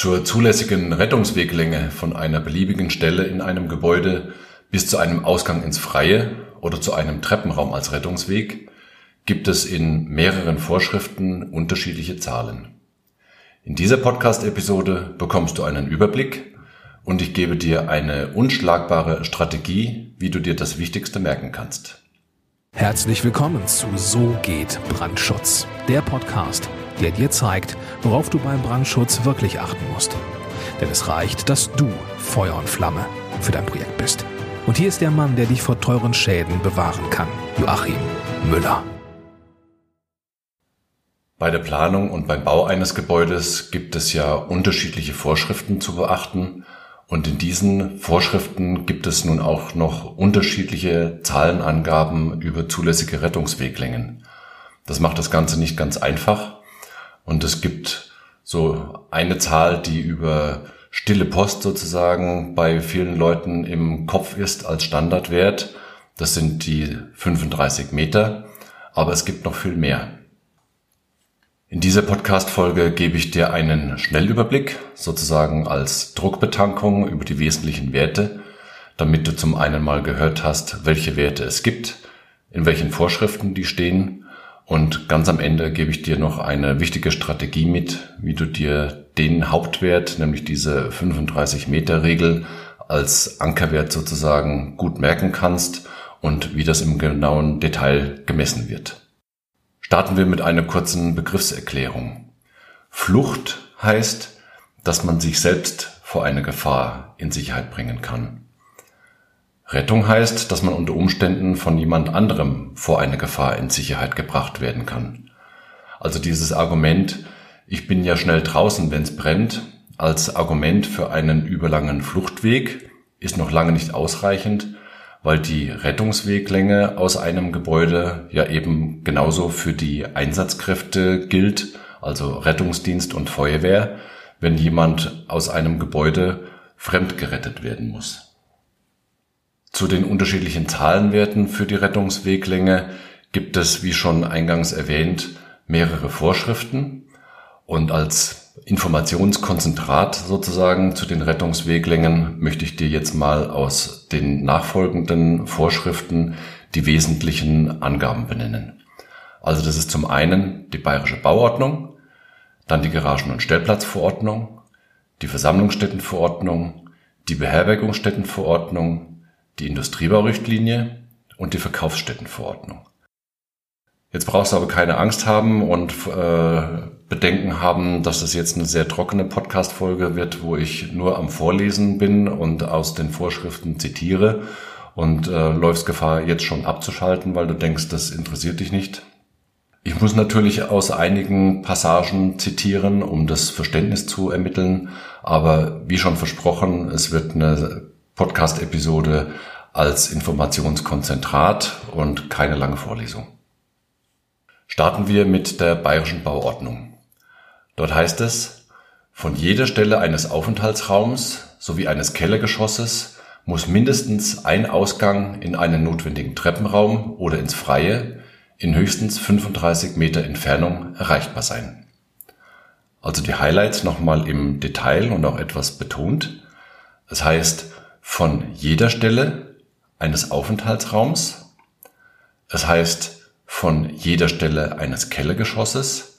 Zur zulässigen Rettungsweglänge von einer beliebigen Stelle in einem Gebäude bis zu einem Ausgang ins Freie oder zu einem Treppenraum als Rettungsweg gibt es in mehreren Vorschriften unterschiedliche Zahlen. In dieser Podcast-Episode bekommst du einen Überblick und ich gebe dir eine unschlagbare Strategie, wie du dir das Wichtigste merken kannst. Herzlich willkommen zu So geht Brandschutz, der Podcast, der dir zeigt, worauf du beim Brandschutz wirklich achten musst. Denn es reicht, dass du Feuer und Flamme für dein Projekt bist. Und hier ist der Mann, der dich vor teuren Schäden bewahren kann, Joachim Müller. Bei der Planung und beim Bau eines Gebäudes gibt es ja unterschiedliche Vorschriften zu beachten und in diesen Vorschriften gibt es nun auch noch unterschiedliche Zahlenangaben über zulässige Rettungsweglängen. Das macht das Ganze nicht ganz einfach und es gibt so eine Zahl, die über stille Post sozusagen bei vielen Leuten im Kopf ist als Standardwert. Das sind die 35 Meter, aber es gibt noch viel mehr. In dieser Podcast-Folge gebe ich dir einen Schnellüberblick, sozusagen als Druckbetankung über die wesentlichen Werte, damit du zum einen mal gehört hast, welche Werte es gibt, in welchen Vorschriften die stehen und ganz am Ende gebe ich dir noch eine wichtige Strategie mit, wie du dir den Hauptwert, nämlich diese 35 Meter Regel als Ankerwert sozusagen gut merken kannst und wie das im genauen Detail gemessen wird. Starten wir mit einer kurzen Begriffserklärung. Flucht heißt, dass man sich selbst vor eine Gefahr in Sicherheit bringen kann. Rettung heißt, dass man unter Umständen von jemand anderem vor eine Gefahr in Sicherheit gebracht werden kann. Also dieses Argument, ich bin ja schnell draußen, wenn es brennt, als Argument für einen überlangen Fluchtweg ist noch lange nicht ausreichend, weil die Rettungsweglänge aus einem Gebäude ja eben genauso für die Einsatzkräfte gilt, also Rettungsdienst und Feuerwehr, wenn jemand aus einem Gebäude fremd gerettet werden muss. Zu den unterschiedlichen Zahlenwerten für die Rettungsweglänge gibt es, wie schon eingangs erwähnt, mehrere Vorschriften und als Informationskonzentrat sozusagen zu den Rettungsweglängen möchte ich dir jetzt mal aus den nachfolgenden Vorschriften die wesentlichen Angaben benennen. Also das ist zum einen die Bayerische Bauordnung, dann die Garagen- und Stellplatzverordnung, die Versammlungsstättenverordnung, die Beherbergungsstättenverordnung, die Industriebaurichtlinie und die Verkaufsstättenverordnung. Jetzt brauchst du aber keine Angst haben und äh, Bedenken haben, dass das jetzt eine sehr trockene Podcast-Folge wird, wo ich nur am Vorlesen bin und aus den Vorschriften zitiere und äh, läufst Gefahr, jetzt schon abzuschalten, weil du denkst, das interessiert dich nicht. Ich muss natürlich aus einigen Passagen zitieren, um das Verständnis zu ermitteln, aber wie schon versprochen, es wird eine Podcast-Episode als Informationskonzentrat und keine lange Vorlesung. Starten wir mit der Bayerischen Bauordnung. Dort heißt es, von jeder Stelle eines Aufenthaltsraums sowie eines Kellergeschosses muss mindestens ein Ausgang in einen notwendigen Treppenraum oder ins Freie in höchstens 35 Meter Entfernung erreichbar sein. Also die Highlights nochmal im Detail und auch etwas betont. Es heißt, von jeder Stelle eines Aufenthaltsraums. Es heißt, von jeder Stelle eines Kellergeschosses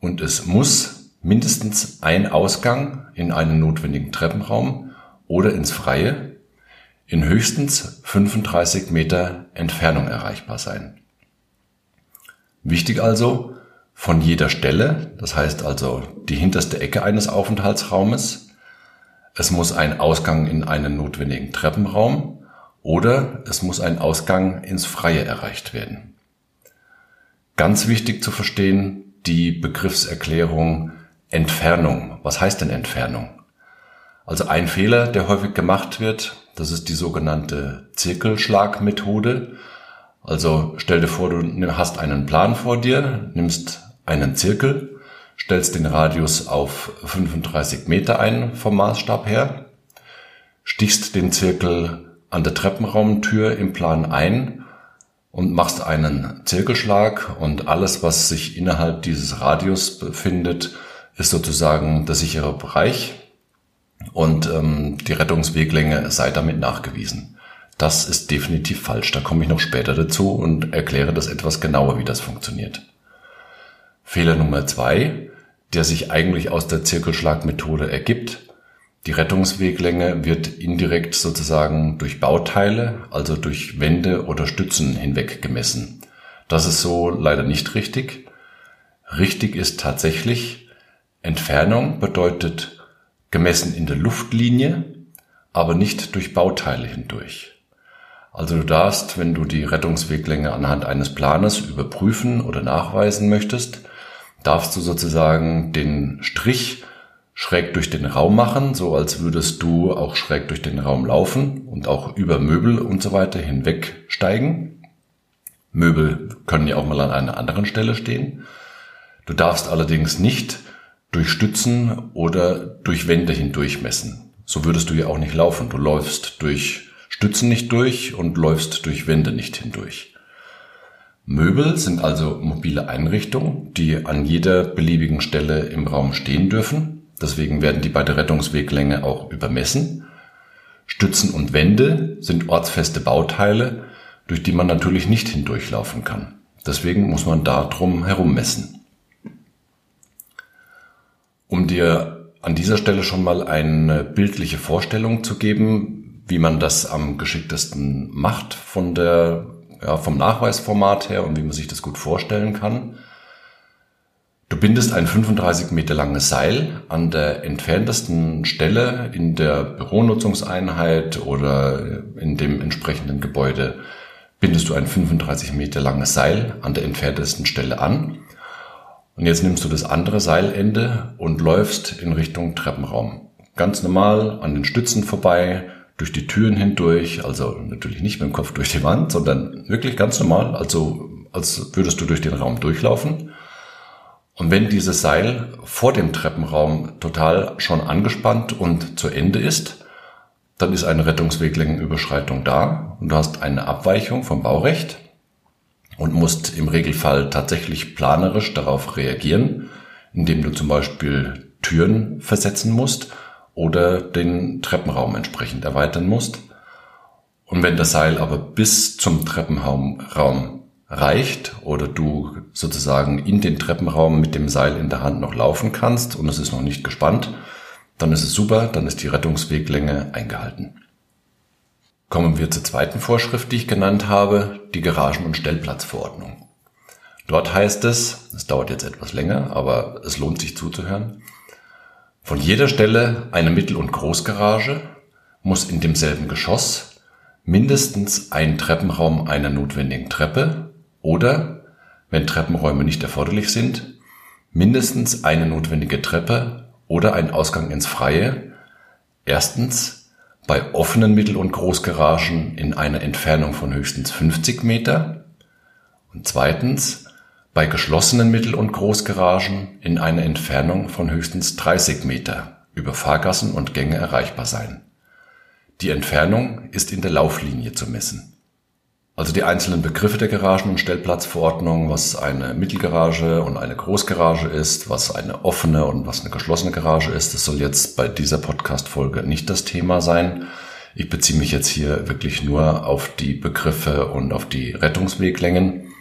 und es muss mindestens ein Ausgang in einen notwendigen Treppenraum oder ins Freie in höchstens 35 Meter Entfernung erreichbar sein. Wichtig also, von jeder Stelle, das heißt also die hinterste Ecke eines Aufenthaltsraumes, es muss ein Ausgang in einen notwendigen Treppenraum oder es muss ein Ausgang ins Freie erreicht werden. Ganz wichtig zu verstehen, die Begriffserklärung Entfernung. Was heißt denn Entfernung? Also ein Fehler, der häufig gemacht wird, das ist die sogenannte Zirkelschlagmethode. Also stell dir vor, du hast einen Plan vor dir, nimmst einen Zirkel, stellst den Radius auf 35 Meter ein vom Maßstab her, stichst den Zirkel an der Treppenraumtür im Plan ein und machst einen Zirkelschlag und alles, was sich innerhalb dieses Radius befindet, ist sozusagen der sichere Bereich und ähm, die Rettungsweglänge sei damit nachgewiesen. Das ist definitiv falsch. Da komme ich noch später dazu und erkläre das etwas genauer, wie das funktioniert. Fehler Nummer zwei, der sich eigentlich aus der Zirkelschlagmethode ergibt. Die Rettungsweglänge wird indirekt sozusagen durch Bauteile, also durch Wände oder Stützen hinweg gemessen. Das ist so leider nicht richtig. Richtig ist tatsächlich, Entfernung bedeutet gemessen in der Luftlinie, aber nicht durch Bauteile hindurch. Also du darfst, wenn du die Rettungsweglänge anhand eines Planes überprüfen oder nachweisen möchtest, darfst du sozusagen den Strich schräg durch den Raum machen, so als würdest du auch schräg durch den Raum laufen und auch über Möbel und so weiter hinweg steigen. Möbel können ja auch mal an einer anderen Stelle stehen. Du darfst allerdings nicht durch Stützen oder durch Wände hindurch messen. So würdest du ja auch nicht laufen. Du läufst durch Stützen nicht durch und läufst durch Wände nicht hindurch. Möbel sind also mobile Einrichtungen, die an jeder beliebigen Stelle im Raum stehen dürfen. Deswegen werden die bei der Rettungsweglänge auch übermessen. Stützen und Wände sind ortsfeste Bauteile, durch die man natürlich nicht hindurchlaufen kann. Deswegen muss man da drum herum messen. Um dir an dieser Stelle schon mal eine bildliche Vorstellung zu geben, wie man das am geschicktesten macht von der, ja, vom Nachweisformat her und wie man sich das gut vorstellen kann. Du bindest ein 35 Meter langes Seil an der entferntesten Stelle in der Büronutzungseinheit oder in dem entsprechenden Gebäude bindest du ein 35 Meter langes Seil an der entferntesten Stelle an und jetzt nimmst du das andere Seilende und läufst in Richtung Treppenraum. Ganz normal an den Stützen vorbei, durch die Türen hindurch, also natürlich nicht mit dem Kopf durch die Wand, sondern wirklich ganz normal, also als würdest du durch den Raum durchlaufen. Und wenn dieses Seil vor dem Treppenraum total schon angespannt und zu Ende ist, dann ist eine Rettungsweglängenüberschreitung da und du hast eine Abweichung vom Baurecht und musst im Regelfall tatsächlich planerisch darauf reagieren, indem du zum Beispiel Türen versetzen musst oder den Treppenraum entsprechend erweitern musst. Und wenn das Seil aber bis zum Treppenraum reicht oder du sozusagen in den Treppenraum mit dem Seil in der Hand noch laufen kannst und es ist noch nicht gespannt, dann ist es super, dann ist die Rettungsweglänge eingehalten. Kommen wir zur zweiten Vorschrift, die ich genannt habe, die Garagen- und Stellplatzverordnung. Dort heißt es, es dauert jetzt etwas länger, aber es lohnt sich zuzuhören, von jeder Stelle eine Mittel- und Großgarage muss in demselben Geschoss mindestens ein Treppenraum einer notwendigen Treppe oder, wenn Treppenräume nicht erforderlich sind, mindestens eine notwendige Treppe oder ein Ausgang ins Freie, erstens bei offenen Mittel- und Großgaragen in einer Entfernung von höchstens 50 Meter und zweitens bei geschlossenen Mittel- und Großgaragen in einer Entfernung von höchstens 30 Meter über Fahrgassen und Gänge erreichbar sein. Die Entfernung ist in der Lauflinie zu messen also die einzelnen Begriffe der Garagen- und Stellplatzverordnung, was eine Mittelgarage und eine Großgarage ist, was eine offene und was eine geschlossene Garage ist, das soll jetzt bei dieser Podcast-Folge nicht das Thema sein. Ich beziehe mich jetzt hier wirklich nur auf die Begriffe und auf die Rettungsweglängen.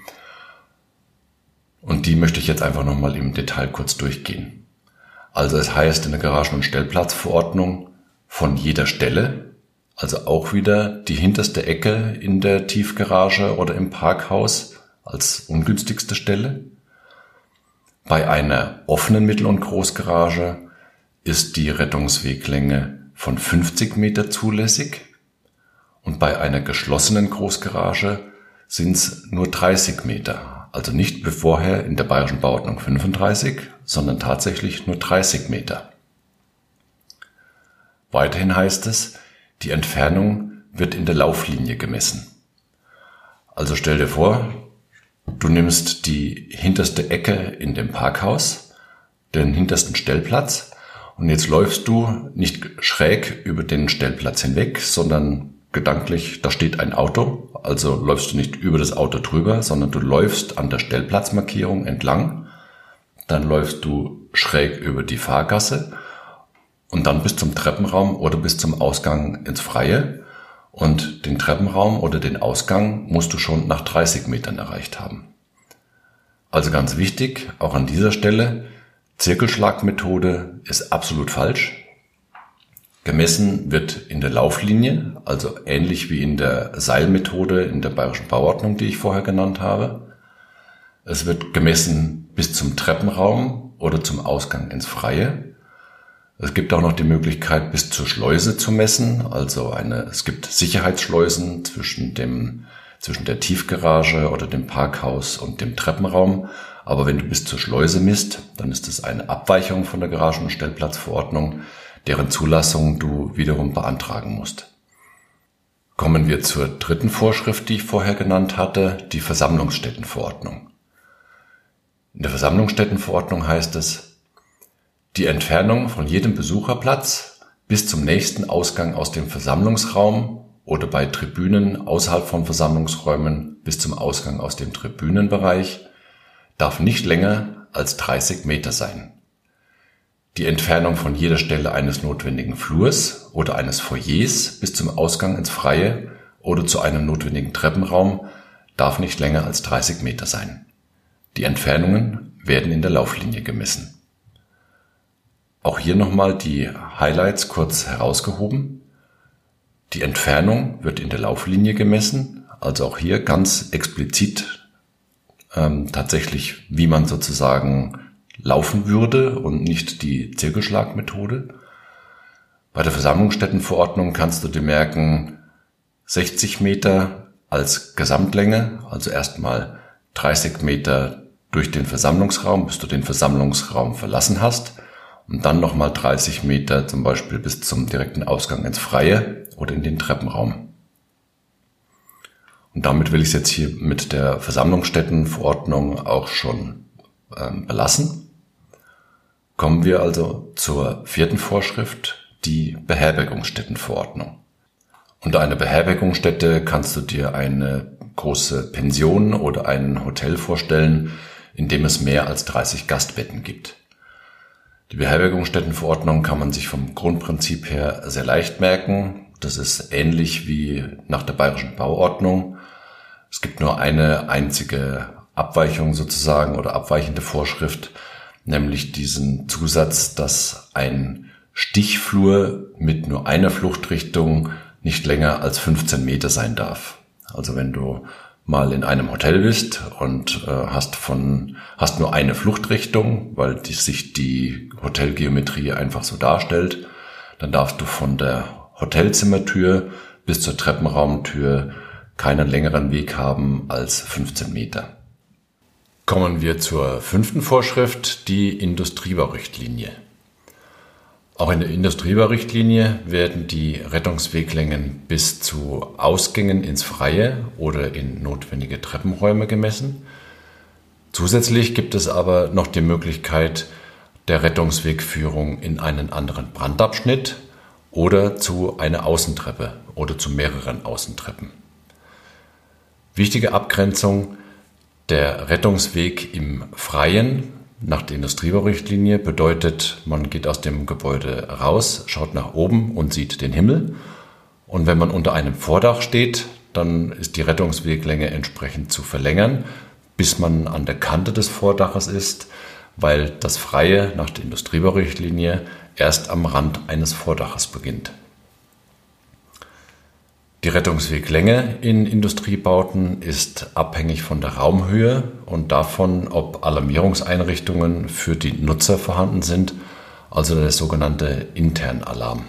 Und die möchte ich jetzt einfach nochmal im Detail kurz durchgehen. Also es heißt in der Garagen- und Stellplatzverordnung von jeder Stelle, also auch wieder die hinterste Ecke in der Tiefgarage oder im Parkhaus als ungünstigste Stelle. Bei einer offenen Mittel- und Großgarage ist die Rettungsweglänge von 50 Meter zulässig und bei einer geschlossenen Großgarage sind es nur 30 Meter. Also nicht wie vorher in der bayerischen Bauordnung 35, sondern tatsächlich nur 30 Meter. Weiterhin heißt es, die Entfernung wird in der Lauflinie gemessen. Also stell dir vor, du nimmst die hinterste Ecke in dem Parkhaus, den hintersten Stellplatz, und jetzt läufst du nicht schräg über den Stellplatz hinweg, sondern gedanklich, da steht ein Auto, also läufst du nicht über das Auto drüber, sondern du läufst an der Stellplatzmarkierung entlang, dann läufst du schräg über die Fahrgasse und dann bis zum Treppenraum oder bis zum Ausgang ins Freie. Und den Treppenraum oder den Ausgang musst du schon nach 30 Metern erreicht haben. Also ganz wichtig, auch an dieser Stelle, Zirkelschlagmethode ist absolut falsch. Gemessen wird in der Lauflinie, also ähnlich wie in der Seilmethode in der bayerischen Bauordnung, die ich vorher genannt habe. Es wird gemessen bis zum Treppenraum oder zum Ausgang ins Freie. Es gibt auch noch die Möglichkeit, bis zur Schleuse zu messen. Also eine, es gibt Sicherheitsschleusen zwischen dem, zwischen der Tiefgarage oder dem Parkhaus und dem Treppenraum. Aber wenn du bis zur Schleuse misst, dann ist es eine Abweichung von der Garagen- und Stellplatzverordnung deren Zulassung du wiederum beantragen musst. Kommen wir zur dritten Vorschrift, die ich vorher genannt hatte, die Versammlungsstättenverordnung. In der Versammlungsstättenverordnung heißt es, die Entfernung von jedem Besucherplatz bis zum nächsten Ausgang aus dem Versammlungsraum oder bei Tribünen außerhalb von Versammlungsräumen bis zum Ausgang aus dem Tribünenbereich darf nicht länger als 30 Meter sein. Die Entfernung von jeder Stelle eines notwendigen Flurs oder eines Foyers bis zum Ausgang ins Freie oder zu einem notwendigen Treppenraum darf nicht länger als 30 Meter sein. Die Entfernungen werden in der Lauflinie gemessen. Auch hier nochmal die Highlights kurz herausgehoben. Die Entfernung wird in der Lauflinie gemessen, also auch hier ganz explizit ähm, tatsächlich, wie man sozusagen laufen würde und nicht die Zirkelschlagmethode. Bei der Versammlungsstättenverordnung kannst du dir merken, 60 Meter als Gesamtlänge, also erstmal 30 Meter durch den Versammlungsraum, bis du den Versammlungsraum verlassen hast und dann nochmal 30 Meter zum Beispiel bis zum direkten Ausgang ins Freie oder in den Treppenraum. Und damit will ich es jetzt hier mit der Versammlungsstättenverordnung auch schon ähm, belassen. Kommen wir also zur vierten Vorschrift, die Beherbergungsstättenverordnung. Unter einer Beherbergungsstätte kannst du dir eine große Pension oder ein Hotel vorstellen, in dem es mehr als 30 Gastbetten gibt. Die Beherbergungsstättenverordnung kann man sich vom Grundprinzip her sehr leicht merken. Das ist ähnlich wie nach der bayerischen Bauordnung. Es gibt nur eine einzige Abweichung sozusagen oder abweichende Vorschrift, nämlich diesen Zusatz, dass ein Stichflur mit nur einer Fluchtrichtung nicht länger als 15 Meter sein darf. Also wenn du mal in einem Hotel bist und äh, hast von hast nur eine Fluchtrichtung, weil die, sich die Hotelgeometrie einfach so darstellt, dann darfst du von der Hotelzimmertür bis zur Treppenraumtür keinen längeren Weg haben als 15 Meter. Kommen wir zur fünften Vorschrift, die Industriebaurichtlinie. Auch in der Industriebaurichtlinie werden die Rettungsweglängen bis zu Ausgängen ins Freie oder in notwendige Treppenräume gemessen. Zusätzlich gibt es aber noch die Möglichkeit der Rettungswegführung in einen anderen Brandabschnitt oder zu einer Außentreppe oder zu mehreren Außentreppen. Wichtige Abgrenzung der Rettungsweg im Freien nach der Industriebaurichtlinie bedeutet, man geht aus dem Gebäude raus, schaut nach oben und sieht den Himmel. Und wenn man unter einem Vordach steht, dann ist die Rettungsweglänge entsprechend zu verlängern, bis man an der Kante des Vordaches ist, weil das Freie nach der Industriebaurichtlinie erst am Rand eines Vordaches beginnt. Die Rettungsweglänge in Industriebauten ist abhängig von der Raumhöhe und davon, ob Alarmierungseinrichtungen für die Nutzer vorhanden sind, also der sogenannte Internalarm.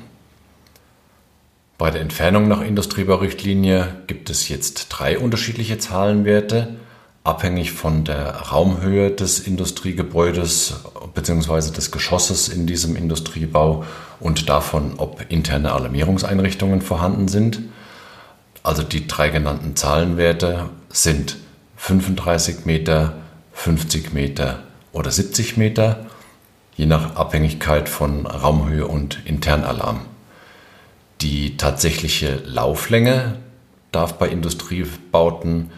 Bei der Entfernung nach Industriebaurichtlinie gibt es jetzt drei unterschiedliche Zahlenwerte, abhängig von der Raumhöhe des Industriegebäudes bzw. des Geschosses in diesem Industriebau und davon, ob interne Alarmierungseinrichtungen vorhanden sind. Also die drei genannten Zahlenwerte sind 35 Meter, 50 Meter oder 70 Meter, je nach Abhängigkeit von Raumhöhe und Internalarm. Die tatsächliche Lauflänge darf bei Industriebauten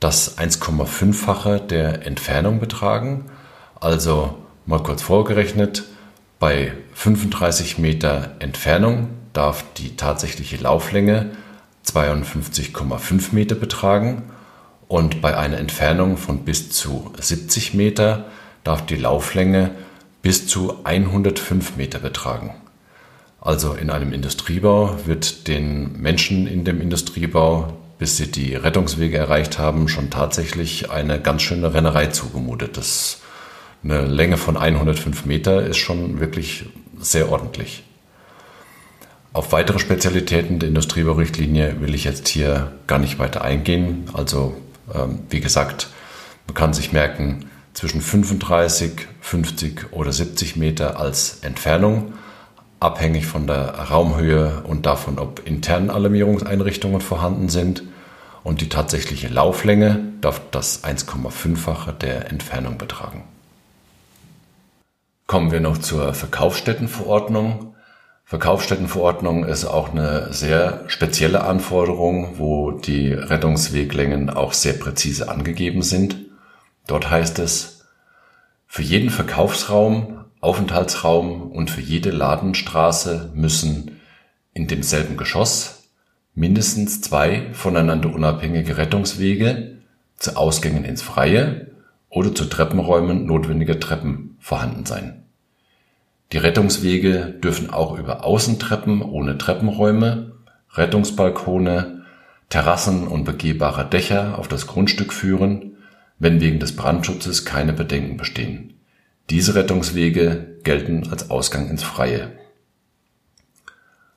das 1,5-fache der Entfernung betragen. Also Mal kurz vorgerechnet, bei 35 Meter Entfernung darf die tatsächliche Lauflänge 52,5 Meter betragen und bei einer Entfernung von bis zu 70 Meter darf die Lauflänge bis zu 105 Meter betragen. Also in einem Industriebau wird den Menschen in dem Industriebau, bis sie die Rettungswege erreicht haben, schon tatsächlich eine ganz schöne Rennerei zugemutet. Das eine Länge von 105 Meter ist schon wirklich sehr ordentlich. Auf weitere Spezialitäten der Industriebaurichtlinie will ich jetzt hier gar nicht weiter eingehen. Also ähm, wie gesagt, man kann sich merken, zwischen 35, 50 oder 70 Meter als Entfernung, abhängig von der Raumhöhe und davon, ob interne Alarmierungseinrichtungen vorhanden sind. Und die tatsächliche Lauflänge darf das 1,5-fache der Entfernung betragen. Kommen wir noch zur Verkaufsstättenverordnung. Verkaufsstättenverordnung ist auch eine sehr spezielle Anforderung, wo die Rettungsweglängen auch sehr präzise angegeben sind. Dort heißt es, für jeden Verkaufsraum, Aufenthaltsraum und für jede Ladenstraße müssen in demselben Geschoss mindestens zwei voneinander unabhängige Rettungswege zu Ausgängen ins Freie oder zu Treppenräumen notwendiger Treppen vorhanden sein. Die Rettungswege dürfen auch über Außentreppen ohne Treppenräume, Rettungsbalkone, Terrassen und begehbare Dächer auf das Grundstück führen, wenn wegen des Brandschutzes keine Bedenken bestehen. Diese Rettungswege gelten als Ausgang ins Freie.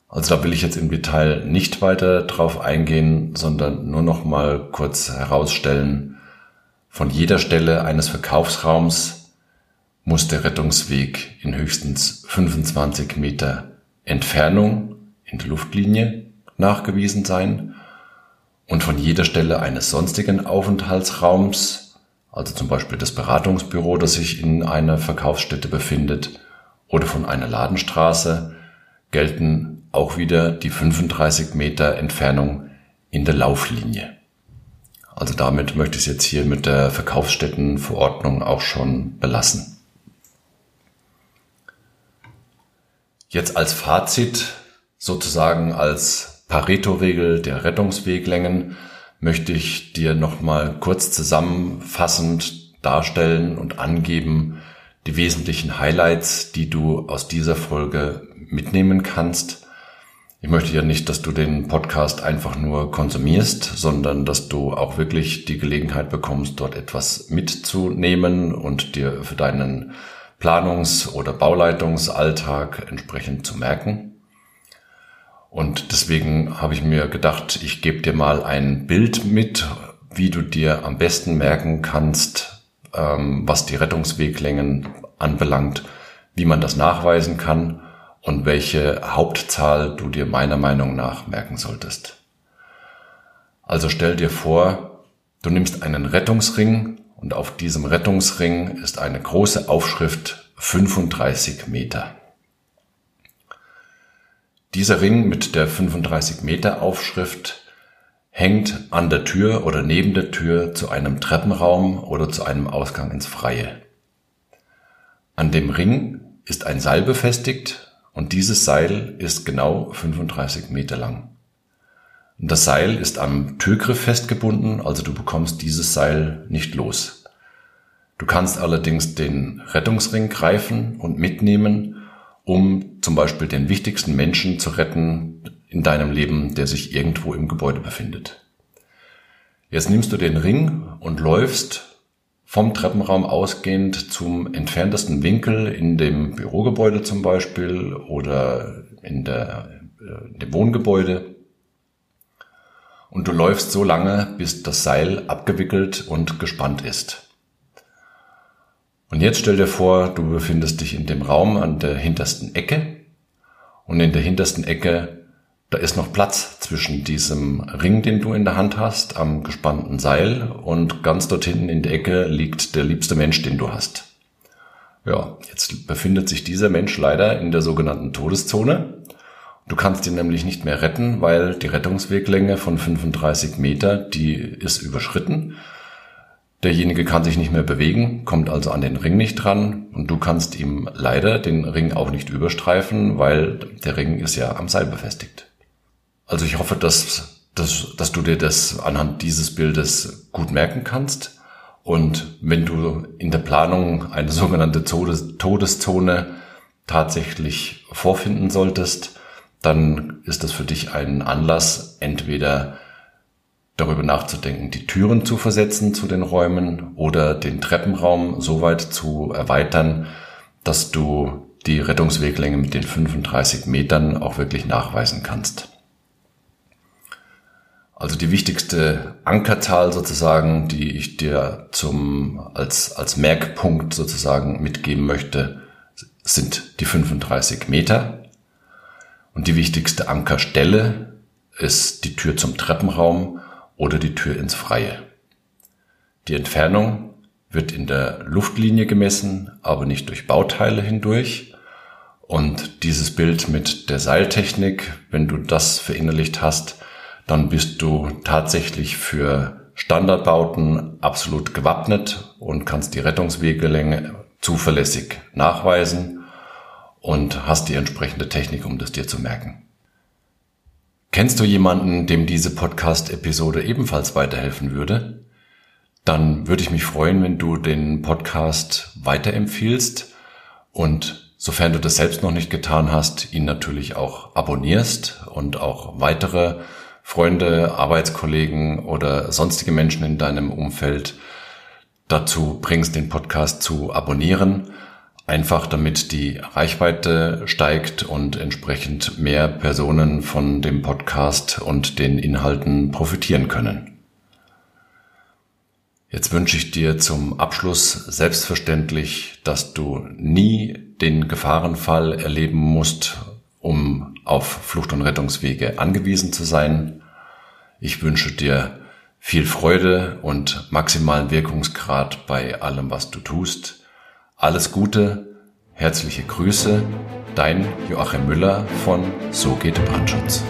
Also da will ich jetzt im Detail nicht weiter drauf eingehen, sondern nur noch mal kurz herausstellen, von jeder Stelle eines Verkaufsraums muss der Rettungsweg in höchstens 25 Meter Entfernung in der Luftlinie nachgewiesen sein und von jeder Stelle eines sonstigen Aufenthaltsraums, also zum Beispiel das Beratungsbüro, das sich in einer Verkaufsstätte befindet, oder von einer Ladenstraße, gelten auch wieder die 35 Meter Entfernung in der Lauflinie. Also damit möchte ich es jetzt hier mit der Verkaufsstättenverordnung auch schon belassen. Jetzt als Fazit, sozusagen als Pareto-Regel der Rettungsweglängen, möchte ich dir nochmal kurz zusammenfassend darstellen und angeben die wesentlichen Highlights, die du aus dieser Folge mitnehmen kannst. Ich möchte ja nicht, dass du den Podcast einfach nur konsumierst, sondern dass du auch wirklich die Gelegenheit bekommst, dort etwas mitzunehmen und dir für deinen Planungs- oder Bauleitungsalltag entsprechend zu merken. Und deswegen habe ich mir gedacht, ich gebe dir mal ein Bild mit, wie du dir am besten merken kannst, ähm, was die Rettungsweglängen anbelangt, wie man das nachweisen kann und welche Hauptzahl du dir meiner Meinung nach merken solltest. Also stell dir vor, du nimmst einen Rettungsring und auf diesem Rettungsring ist eine große Aufschrift 35 Meter. Dieser Ring mit der 35 Meter Aufschrift hängt an der Tür oder neben der Tür zu einem Treppenraum oder zu einem Ausgang ins Freie. An dem Ring ist ein Seil befestigt und dieses Seil ist genau 35 Meter lang. Das Seil ist am Türgriff festgebunden, also du bekommst dieses Seil nicht los. Du kannst allerdings den Rettungsring greifen und mitnehmen, um zum Beispiel den wichtigsten Menschen zu retten in deinem Leben, der sich irgendwo im Gebäude befindet. Jetzt nimmst du den Ring und läufst vom Treppenraum ausgehend zum entferntesten Winkel in dem Bürogebäude zum Beispiel oder in, der, in dem Wohngebäude. Und du läufst so lange, bis das Seil abgewickelt und gespannt ist. Und jetzt stell dir vor, du befindest dich in dem Raum an der hintersten Ecke und in der hintersten Ecke da ist noch Platz zwischen diesem Ring, den du in der Hand hast, am gespannten Seil und ganz dort hinten in der Ecke liegt der liebste Mensch, den du hast. Ja, jetzt befindet sich dieser Mensch leider in der sogenannten Todeszone. Du kannst ihn nämlich nicht mehr retten, weil die Rettungsweglänge von 35 Meter, die ist überschritten. Derjenige kann sich nicht mehr bewegen, kommt also an den Ring nicht dran und du kannst ihm leider den Ring auch nicht überstreifen, weil der Ring ist ja am Seil befestigt. Also ich hoffe, dass, dass, dass du dir das anhand dieses Bildes gut merken kannst. Und wenn du in der Planung eine sogenannte Todes Todeszone tatsächlich vorfinden solltest, dann ist das für dich ein Anlass, entweder darüber nachzudenken, die Türen zu versetzen zu den Räumen oder den Treppenraum so weit zu erweitern, dass du die Rettungsweglänge mit den 35 Metern auch wirklich nachweisen kannst. Also die wichtigste Ankerzahl sozusagen, die ich dir zum, als, als Merkpunkt sozusagen mitgeben möchte, sind die 35 Meter. Und die wichtigste Ankerstelle ist die Tür zum Treppenraum oder die Tür ins Freie. Die Entfernung wird in der Luftlinie gemessen, aber nicht durch Bauteile hindurch. Und dieses Bild mit der Seiltechnik, wenn du das verinnerlicht hast, dann bist du tatsächlich für Standardbauten absolut gewappnet und kannst die Rettungswegelänge zuverlässig nachweisen und hast die entsprechende Technik, um das dir zu merken. Kennst du jemanden, dem diese Podcast-Episode ebenfalls weiterhelfen würde? Dann würde ich mich freuen, wenn du den Podcast weiterempfiehlst und sofern du das selbst noch nicht getan hast, ihn natürlich auch abonnierst und auch weitere Freunde, Arbeitskollegen oder sonstige Menschen in deinem Umfeld dazu bringst, den Podcast zu abonnieren Einfach damit die Reichweite steigt und entsprechend mehr Personen von dem Podcast und den Inhalten profitieren können. Jetzt wünsche ich dir zum Abschluss selbstverständlich, dass du nie den Gefahrenfall erleben musst, um auf Flucht- und Rettungswege angewiesen zu sein. Ich wünsche dir viel Freude und maximalen Wirkungsgrad bei allem, was du tust. Alles Gute, herzliche Grüße, dein Joachim Müller von So geht Brandschutz.